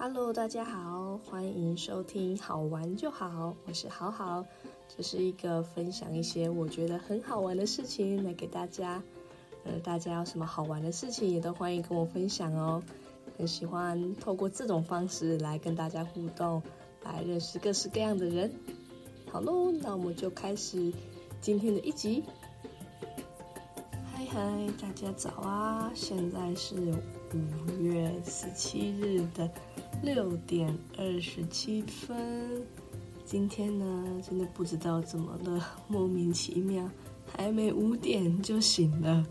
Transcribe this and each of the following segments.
Hello，大家好，欢迎收听好玩就好，我是好好，这是一个分享一些我觉得很好玩的事情来给大家。呃，大家有什么好玩的事情也都欢迎跟我分享哦。很喜欢透过这种方式来跟大家互动，来认识各式各样的人。好喽，那我们就开始今天的一集。嗨嗨，大家早啊！现在是五月十七日的六点二十七分。今天呢，真的不知道怎么了，莫名其妙，还没五点就醒了。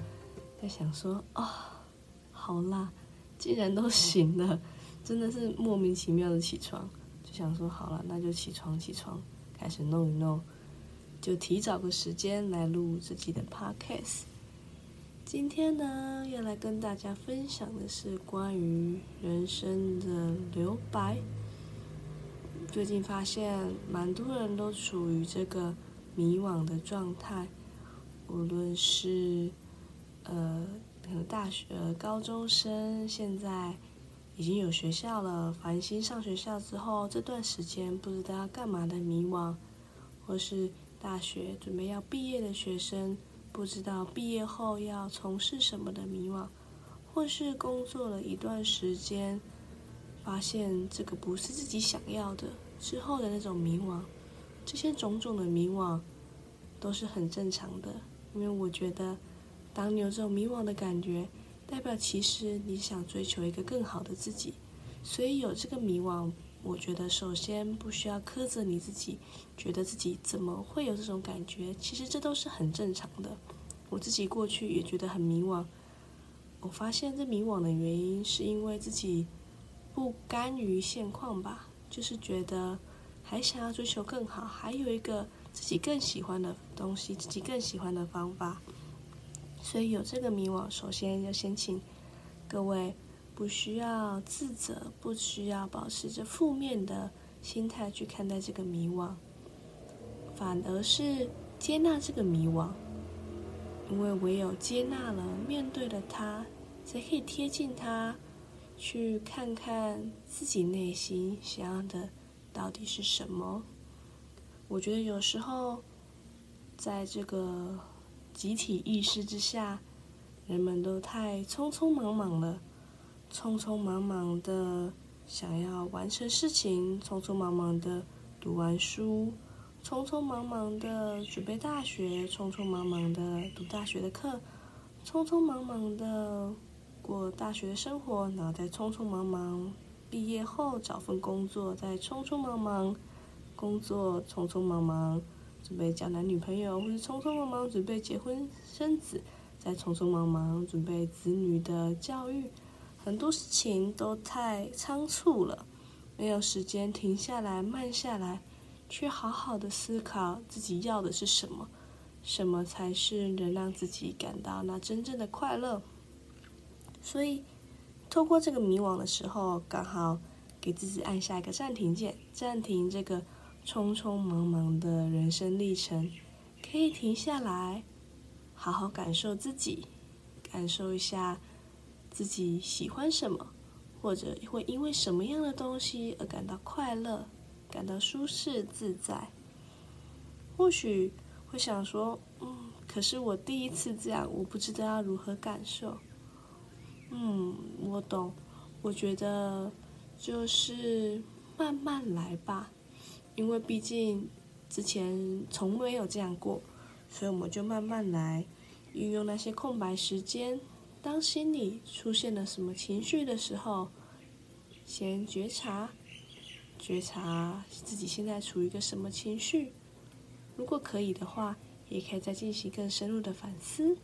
在想说啊，好啦，既然都醒了，真的是莫名其妙的起床，就想说好了，那就起床起床。开始弄一弄，就提早个时间来录自己的 podcast。今天呢，要来跟大家分享的是关于人生的留白。最近发现，蛮多人都处于这个迷惘的状态，无论是呃，大学、高中生，现在。已经有学校了，繁星上学校之后这段时间不知道要干嘛的迷惘，或是大学准备要毕业的学生不知道毕业后要从事什么的迷惘，或是工作了一段时间，发现这个不是自己想要的之后的那种迷惘，这些种种的迷惘都是很正常的，因为我觉得当你有这种迷惘的感觉。代表其实你想追求一个更好的自己，所以有这个迷惘。我觉得首先不需要苛责你自己，觉得自己怎么会有这种感觉？其实这都是很正常的。我自己过去也觉得很迷惘。我发现这迷惘的原因是因为自己不甘于现况吧，就是觉得还想要追求更好，还有一个自己更喜欢的东西，自己更喜欢的方法。所以有这个迷惘，首先要先请各位不需要自责，不需要保持着负面的心态去看待这个迷惘，反而是接纳这个迷惘，因为唯有接纳了、面对了它，才可以贴近它，去看看自己内心想要的到底是什么。我觉得有时候在这个。集体意识之下，人们都太匆匆忙忙了，匆匆忙忙的想要完成事情，匆匆忙忙的读完书，匆匆忙忙的准备大学，匆匆忙忙的读大学的课，匆匆忙忙的过大学的生活，然后再匆匆忙忙毕业后找份工作，再匆匆忙忙工作，匆匆忙忙。准备交男女朋友，或是匆匆忙忙准备结婚生子，再匆匆忙忙准备子女的教育，很多事情都太仓促了，没有时间停下来、慢下来，去好好的思考自己要的是什么，什么才是能让自己感到那真正的快乐。所以，透过这个迷惘的时候，刚好给自己按下一个暂停键，暂停这个。匆匆忙忙的人生历程，可以停下来，好好感受自己，感受一下自己喜欢什么，或者会因为什么样的东西而感到快乐，感到舒适自在。或许会想说：“嗯，可是我第一次这样，我不知道要如何感受。”嗯，我懂。我觉得就是慢慢来吧。因为毕竟之前从没有这样过，所以我们就慢慢来，运用那些空白时间。当心里出现了什么情绪的时候，先觉察，觉察自己现在处于一个什么情绪。如果可以的话，也可以再进行更深入的反思，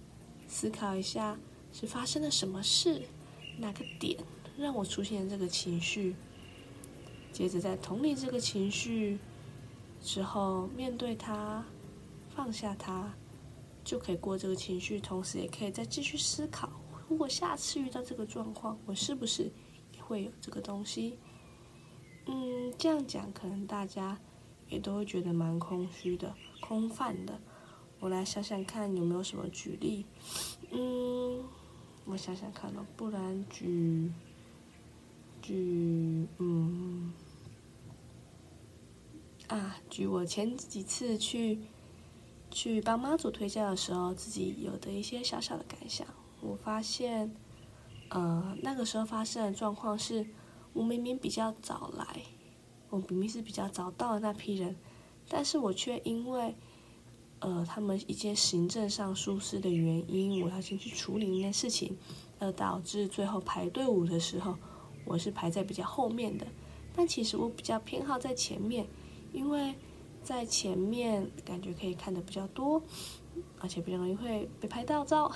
思考一下是发生了什么事，哪个点让我出现这个情绪。接着在同理这个情绪之后，面对它，放下它，就可以过这个情绪。同时，也可以再继续思考：如果下次遇到这个状况，我是不是也会有这个东西？嗯，这样讲可能大家也都会觉得蛮空虚的，空泛的。我来想想看有没有什么举例？嗯，我想想看咯，不然举举，嗯。啊，举我前几次去去帮妈祖推荐的时候，自己有的一些小小的感想。我发现，呃，那个时候发生的状况是，我明明比较早来，我明明是比较早到的那批人，但是我却因为，呃，他们一些行政上疏失的原因，我要先去处理那件事情，而导致最后排队伍的时候，我是排在比较后面的。但其实我比较偏好在前面，因为在前面感觉可以看的比较多，而且比较容易会被拍到照。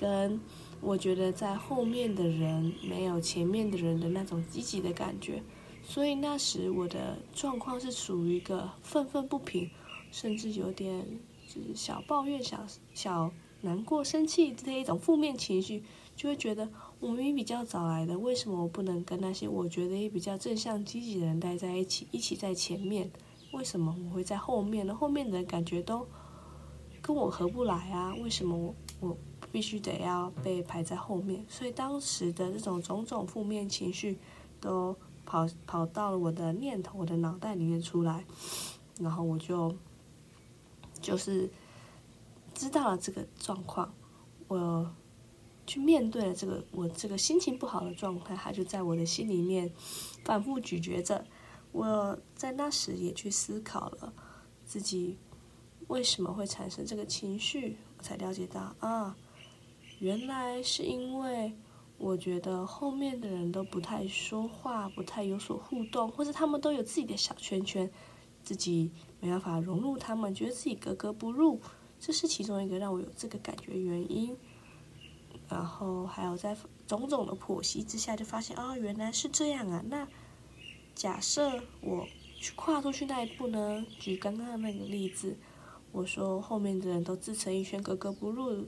跟我觉得在后面的人没有前面的人的那种积极的感觉，所以那时我的状况是属于一个愤愤不平，甚至有点就是小抱怨、小小难过、生气这一种负面情绪，就会觉得。我明明比较早来的，为什么我不能跟那些我觉得也比较正向积极的人待在一起，一起在前面？为什么我会在后面呢？后面的人感觉都跟我合不来啊？为什么我我必须得要被排在后面？所以当时的这种种种负面情绪都跑跑到了我的念头、我的脑袋里面出来，然后我就就是知道了这个状况，我。去面对了这个我这个心情不好的状态，它就在我的心里面反复咀嚼着。我在那时也去思考了自己为什么会产生这个情绪，我才了解到啊，原来是因为我觉得后面的人都不太说话，不太有所互动，或者他们都有自己的小圈圈，自己没办法融入他们，觉得自己格格不入，这是其中一个让我有这个感觉原因。然后还有在种种的剖析之下，就发现哦，原来是这样啊。那假设我去跨出去那一步呢？举刚刚的那个例子，我说后面的人都自成一圈，格格不入，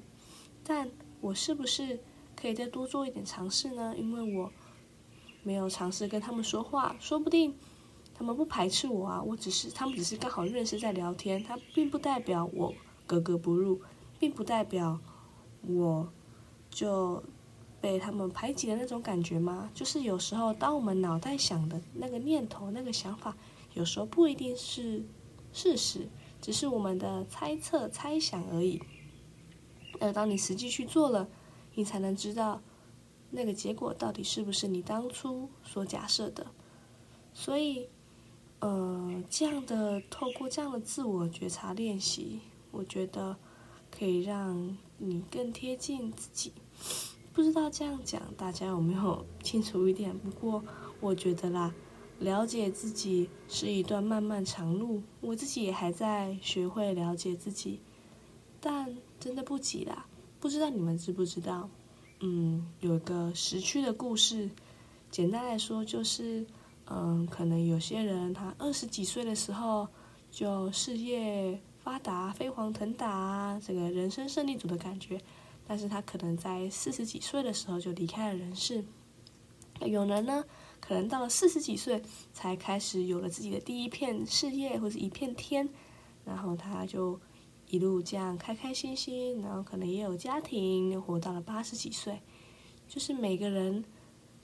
但我是不是可以再多做一点尝试呢？因为我没有尝试跟他们说话，说不定他们不排斥我啊。我只是他们只是刚好认识在聊天，它并不代表我格格不入，并不代表我。就被他们排挤的那种感觉吗？就是有时候，当我们脑袋想的那个念头、那个想法，有时候不一定是事实，只是我们的猜测、猜想而已。而当你实际去做了，你才能知道那个结果到底是不是你当初所假设的。所以，呃，这样的透过这样的自我觉察练习，我觉得可以让你更贴近自己。不知道这样讲大家有没有 清楚一点？不过我觉得啦，了解自己是一段漫漫长路，我自己也还在学会了解自己，但真的不急啦。不知道你们知不知道？嗯，有一个时区的故事，简单来说就是，嗯，可能有些人他二十几岁的时候就事业发达、飞黄腾达，这个人生胜利组的感觉。但是他可能在四十几岁的时候就离开了人世，有人呢，可能到了四十几岁才开始有了自己的第一片事业或者一片天，然后他就一路这样开开心心，然后可能也有家庭，又活到了八十几岁。就是每个人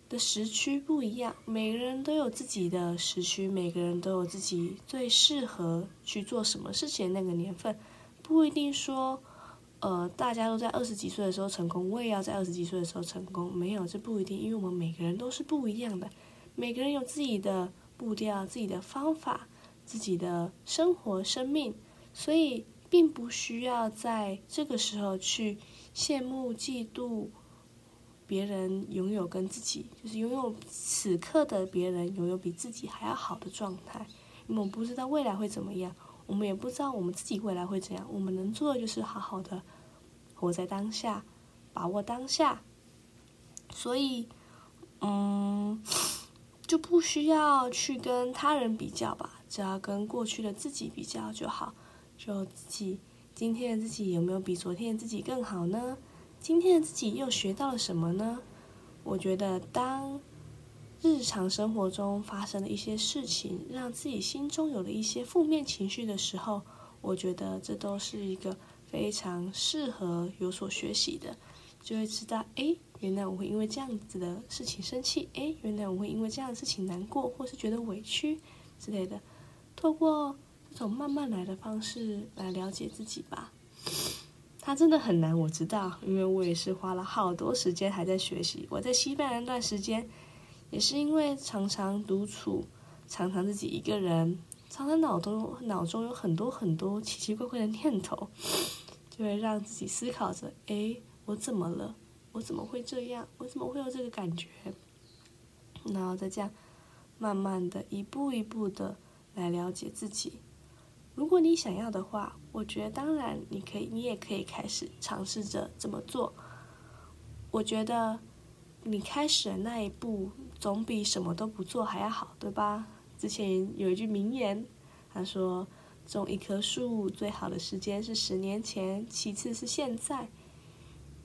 的时区不一样，每个人都有自己的时区，每个人都有自己最适合去做什么事情的那个年份，不一定说。呃，大家都在二十几岁的时候成功，我也要在二十几岁的时候成功。没有，这不一定，因为我们每个人都是不一样的，每个人有自己的步调、自己的方法、自己的生活、生命，所以并不需要在这个时候去羡慕、嫉妒别人拥有跟自己，就是拥有此刻的别人拥有比自己还要好的状态，因为我们不知道未来会怎么样。我们也不知道我们自己未来会怎样，我们能做的就是好好的活在当下，把握当下。所以，嗯，就不需要去跟他人比较吧，只要跟过去的自己比较就好。就自己今天的自己有没有比昨天的自己更好呢？今天的自己又学到了什么呢？我觉得当。日常生活中发生的一些事情，让自己心中有了一些负面情绪的时候，我觉得这都是一个非常适合有所学习的，就会知道，哎，原来我会因为这样子的事情生气，哎，原来我会因为这样的事情难过，或是觉得委屈之类的。透过这种慢慢来的方式来了解自己吧。它真的很难，我知道，因为我也是花了好多时间还在学习。我在西班牙那段时间，也是因为常常独处，常常自己一个人，常常脑中脑中有很多很多奇奇怪怪的念头，就会让自己思考着：哎，我怎么了？我怎么会这样？我怎么会有这个感觉？然后再这样，慢慢的一步一步的来了解自己。如果你想要的话，我觉得当然你可以，你也可以开始尝试着这么做。我觉得你开始的那一步，总比什么都不做还要好，对吧？之前有一句名言，他说：“种一棵树最好的时间是十年前，其次是现在。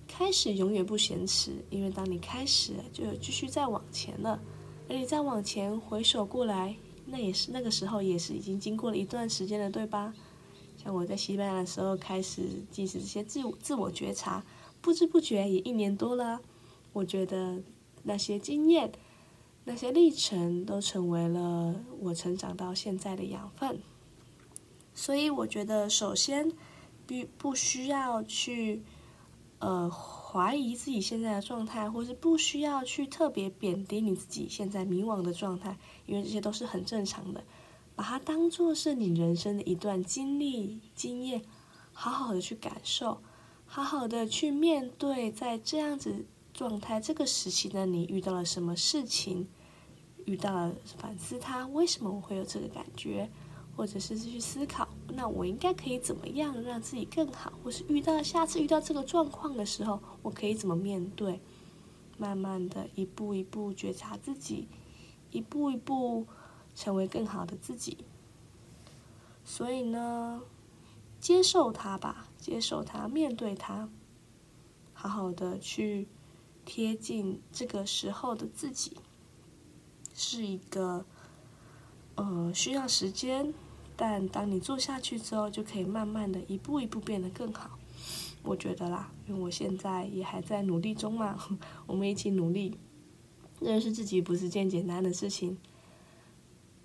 开始永远不嫌迟，因为当你开始，就继续再往前了。而你再往前回首过来。”那也是那个时候，也是已经经过了一段时间了，对吧？像我在西班牙的时候开始进行这些自我自我觉察，不知不觉也一年多了。我觉得那些经验、那些历程都成为了我成长到现在的养分。所以我觉得，首先不不需要去呃。怀疑自己现在的状态，或是不需要去特别贬低你自己现在迷惘的状态，因为这些都是很正常的。把它当做是你人生的一段经历、经验，好好的去感受，好好的去面对，在这样子状态、这个时期的你遇到了什么事情，遇到了反思，他为什么我会有这个感觉。或者是去思考，那我应该可以怎么样让自己更好？或是遇到下次遇到这个状况的时候，我可以怎么面对？慢慢的一步一步觉察自己，一步一步成为更好的自己。所以呢，接受它吧，接受它，面对它，好好的去贴近这个时候的自己，是一个。呃，需要时间，但当你做下去之后，就可以慢慢的一步一步变得更好。我觉得啦，因为我现在也还在努力中嘛，我们一起努力。认识自己不是件简单的事情，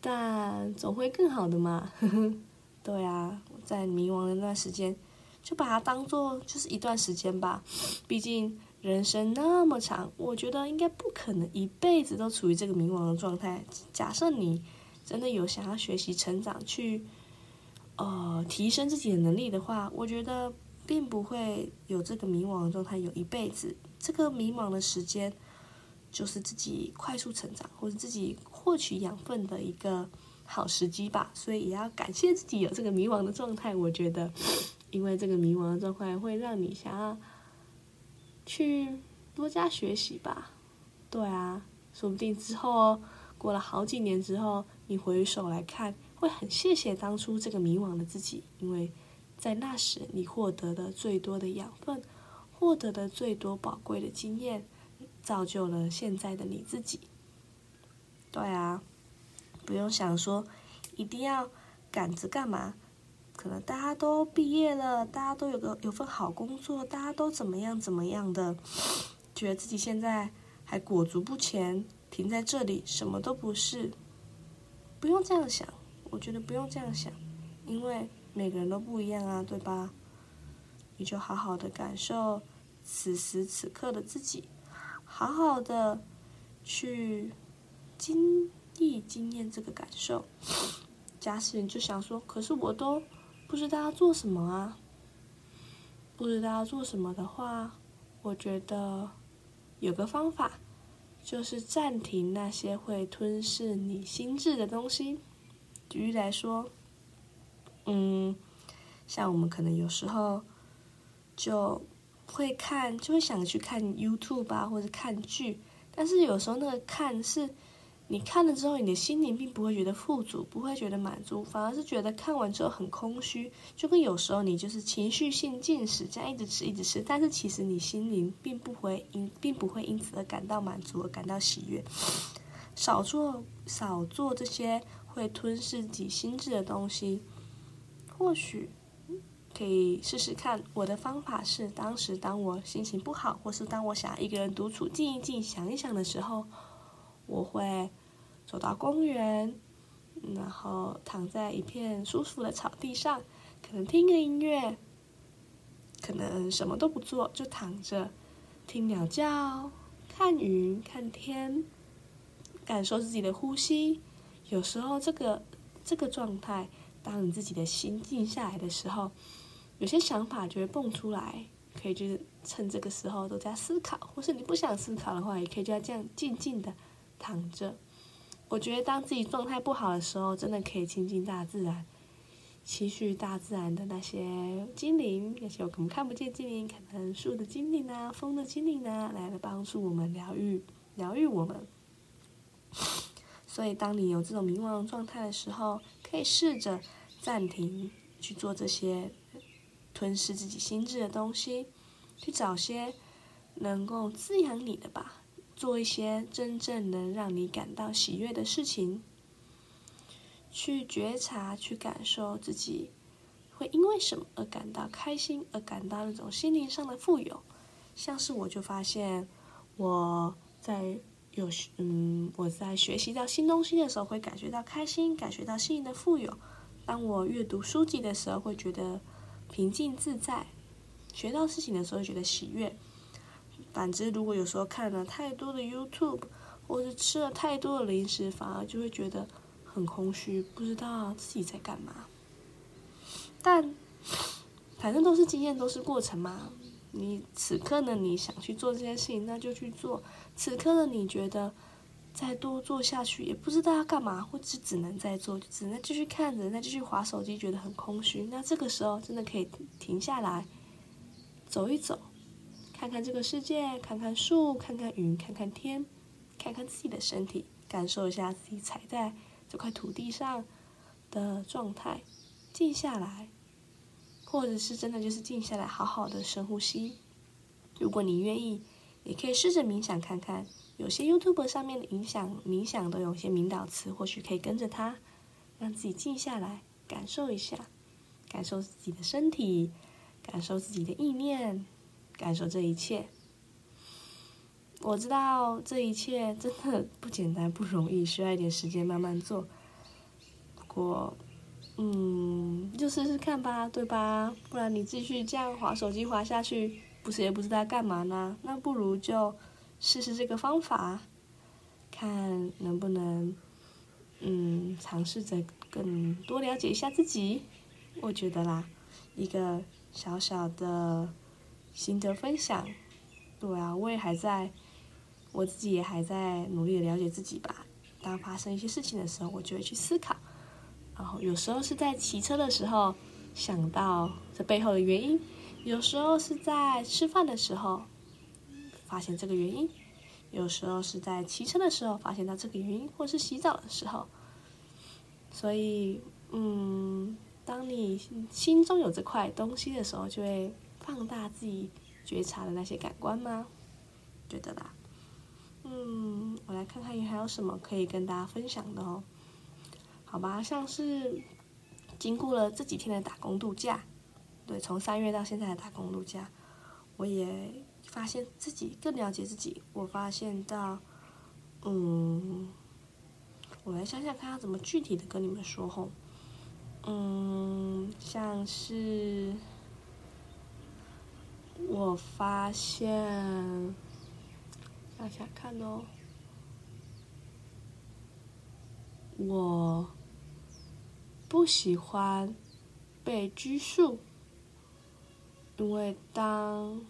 但总会更好的嘛。对啊，在迷茫的那段时间，就把它当做就是一段时间吧。毕竟人生那么长，我觉得应该不可能一辈子都处于这个迷茫的状态。假设你。真的有想要学习成长，去呃提升自己的能力的话，我觉得并不会有这个迷茫的状态有一辈子。这个迷茫的时间，就是自己快速成长或者自己获取养分的一个好时机吧。所以也要感谢自己有这个迷茫的状态。我觉得，因为这个迷茫的状态会让你想要去多加学习吧。对啊，说不定之后过了好几年之后。你回首来看，会很谢谢当初这个迷惘的自己，因为在那时你获得的最多的养分，获得的最多宝贵的经验，造就了现在的你自己。对啊，不用想说一定要赶着干嘛，可能大家都毕业了，大家都有个有份好工作，大家都怎么样怎么样的，觉得自己现在还裹足不前，停在这里什么都不是。不用这样想，我觉得不用这样想，因为每个人都不一样啊，对吧？你就好好的感受此时此刻的自己，好好的去经历经验这个感受。假使你就想说，可是我都不知道要做什么啊，不知道要做什么的话，我觉得有个方法。就是暂停那些会吞噬你心智的东西。举例来说，嗯，像我们可能有时候就会看，就会想去看 YouTube 吧，或者看剧，但是有时候那个看是。你看了之后，你的心灵并不会觉得富足，不会觉得满足，反而是觉得看完之后很空虚。就跟有时候你就是情绪性进食，这样一直吃一直吃，但是其实你心灵并不会因并不会因此而感到满足，而感到喜悦。少做少做这些会吞噬自己心智的东西，或许可以试试看。我的方法是，当时当我心情不好，或是当我想一个人独处、静一静、想一想的时候，我会。走到公园，然后躺在一片舒服的草地上，可能听个音乐，可能什么都不做，就躺着听鸟叫、看云、看天，感受自己的呼吸。有时候这个这个状态，当你自己的心静下来的时候，有些想法就会蹦出来，可以就是趁这个时候都在思考，或是你不想思考的话，也可以就这样静静的躺着。我觉得当自己状态不好的时候，真的可以亲近大自然，期许大自然的那些精灵，那些我可能看不见精灵，可能树的精灵啊，风的精灵啊，来帮助我们疗愈，疗愈我们。所以，当你有这种迷茫状态的时候，可以试着暂停去做这些吞噬自己心智的东西，去找些能够滋养你的吧。做一些真正能让你感到喜悦的事情，去觉察、去感受自己会因为什么而感到开心，而感到那种心灵上的富有。像是我就发现我在有嗯我在学习到新东西的时候，会感觉到开心，感觉到心灵的富有。当我阅读书籍的时候，会觉得平静自在；学到事情的时候，觉得喜悦。反之，如果有时候看了太多的 YouTube，或是吃了太多的零食，反而就会觉得很空虚，不知道自己在干嘛。但反正都是经验，都是过程嘛。你此刻呢，你想去做这件事情，那就去做。此刻呢，你觉得再多做下去也不知道要干嘛，或者只能再做，只能继续看着，再继续划手机，觉得很空虚。那这个时候真的可以停下来，走一走。看看这个世界，看看树，看看云，看看天，看看自己的身体，感受一下自己踩在这块土地上的状态，静下来，或者是真的就是静下来，好好的深呼吸。如果你愿意，也可以试着冥想看看。有些 YouTube 上面的冥想冥想都有些引导词，或许可以跟着它，让自己静下来，感受一下，感受自己的身体，感受自己的意念。感受这一切，我知道这一切真的不简单、不容易，需要一点时间慢慢做。不过，嗯，就试试看吧，对吧？不然你继续这样划手机划下去，不是也不知道干嘛呢？那不如就试试这个方法，看能不能，嗯，尝试着更多了解一下自己。我觉得啦，一个小小的。心得分享，对啊，我也还在，我自己也还在努力的了解自己吧。当发生一些事情的时候，我就会去思考，然后有时候是在骑车的时候想到这背后的原因，有时候是在吃饭的时候发现这个原因，有时候是在骑车的时候发现到这个原因，或是洗澡的时候。所以，嗯，当你心中有这块东西的时候，就会。放大自己觉察的那些感官吗？觉得啦。嗯，我来看看还有什么可以跟大家分享的哦。好吧，像是经过了这几天的打工度假，对，从三月到现在的打工度假，我也发现自己更了解自己。我发现到，嗯，我来想想看要怎么具体的跟你们说吼。嗯，像是。我发现，想想看哦，我不喜欢被拘束，因为当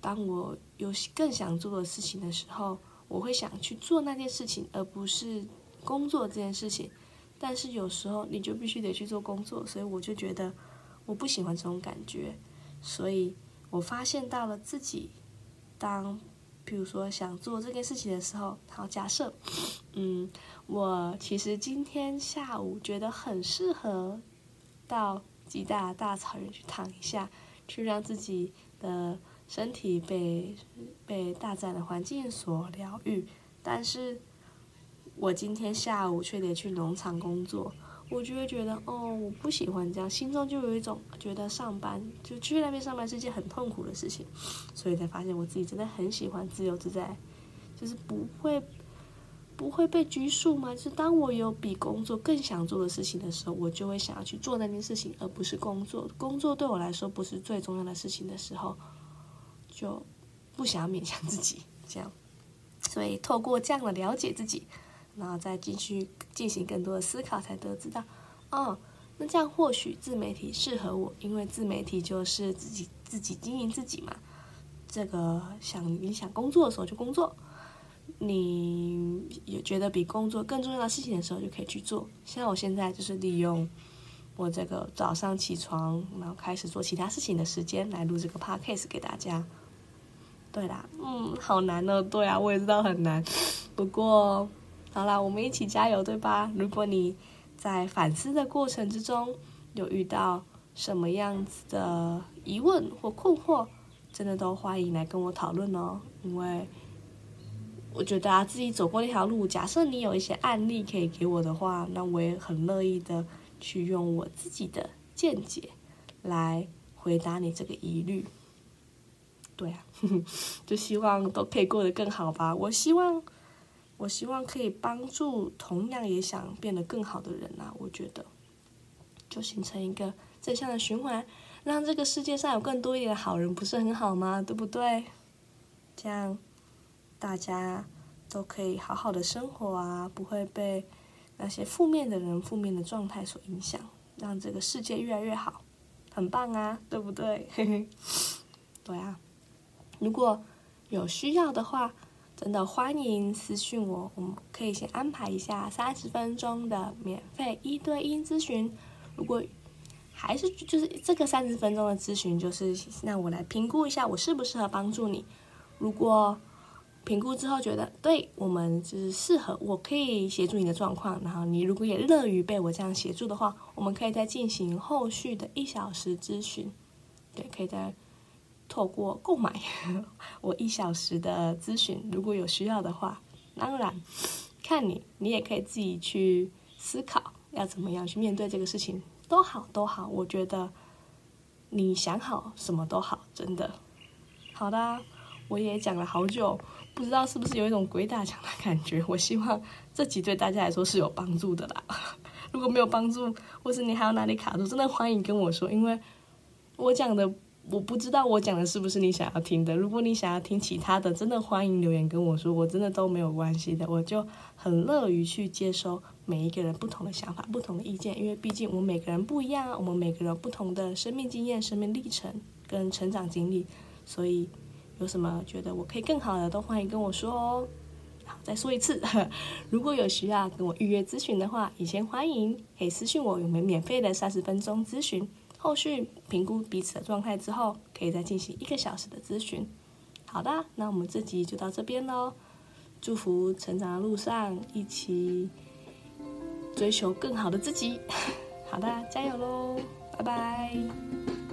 当我有更想做的事情的时候，我会想去做那件事情，而不是工作这件事情。但是有时候你就必须得去做工作，所以我就觉得我不喜欢这种感觉，所以。我发现到了自己，当，比如说想做这件事情的时候，好，假设，嗯，我其实今天下午觉得很适合到极大大草原去躺一下，去让自己的身体被被大自然的环境所疗愈，但是我今天下午却得去农场工作。我就会觉得，哦，我不喜欢这样，心中就有一种觉得上班就去那边上班是件很痛苦的事情，所以才发现我自己真的很喜欢自由自在，就是不会不会被拘束吗？就是当我有比工作更想做的事情的时候，我就会想要去做那件事情，而不是工作。工作对我来说不是最重要的事情的时候，就不想要勉强自己这样。所以透过这样的了解自己，然后再继续进行更多的思考，才得知到，哦，那这样或许自媒体适合我，因为自媒体就是自己自己经营自己嘛。这个想你想工作的时候就工作。你也觉得比工作更重要的事情的时候，就可以去做。像我现在就是利用我这个早上起床，然后开始做其他事情的时间来录这个 podcast 给大家。对啦，嗯，好难哦。对啊，我也知道很难。不过，好啦，我们一起加油，对吧？如果你在反思的过程之中有遇到什么样子的疑问或困惑，真的都欢迎来跟我讨论哦，因为。我觉得啊，自己走过那条路，假设你有一些案例可以给我的话，那我也很乐意的去用我自己的见解来回答你这个疑虑。对啊，就希望都可以过得更好吧。我希望，我希望可以帮助同样也想变得更好的人啊。我觉得，就形成一个正向的循环，让这个世界上有更多一点的好人，不是很好吗？对不对？这样。大家都可以好好的生活啊，不会被那些负面的人、负面的状态所影响，让这个世界越来越好，很棒啊，对不对？对啊，如果有需要的话，真的欢迎私信我，我们可以先安排一下三十分钟的免费一对一咨询。如果还是就是这个三十分钟的咨询，就是让我来评估一下我适不适合帮助你。如果评估之后觉得对我们就是适合，我可以协助你的状况。然后你如果也乐于被我这样协助的话，我们可以再进行后续的一小时咨询。对，可以再透过购买 我一小时的咨询，如果有需要的话，当然看你，你也可以自己去思考要怎么样去面对这个事情，都好都好。我觉得你想好什么都好，真的。好的，我也讲了好久。不知道是不是有一种鬼打墙的 感觉？我希望这集对大家来说是有帮助的啦。如果没有帮助，或是你还有哪里卡住，真的欢迎跟我说，因为我讲的我不知道我讲的是不是你想要听的。如果你想要听其他的，真的欢迎留言跟我说，我真的都没有关系的，我就很乐于去接收每一个人不同的想法、不同的意见，因为毕竟我们每个人不一样啊，我们每个人不同的生命经验、生命历程跟成长经历，所以。有什么觉得我可以更好的，都欢迎跟我说哦。好，再说一次，如果有需要跟我预约咨询的话，也先欢迎可以私信我，有没有免费的三十分钟咨询？后续评估彼此的状态之后，可以再进行一个小时的咨询。好的，那我们这集就到这边喽。祝福成长的路上一起追求更好的自己。好的，加油喽，拜拜。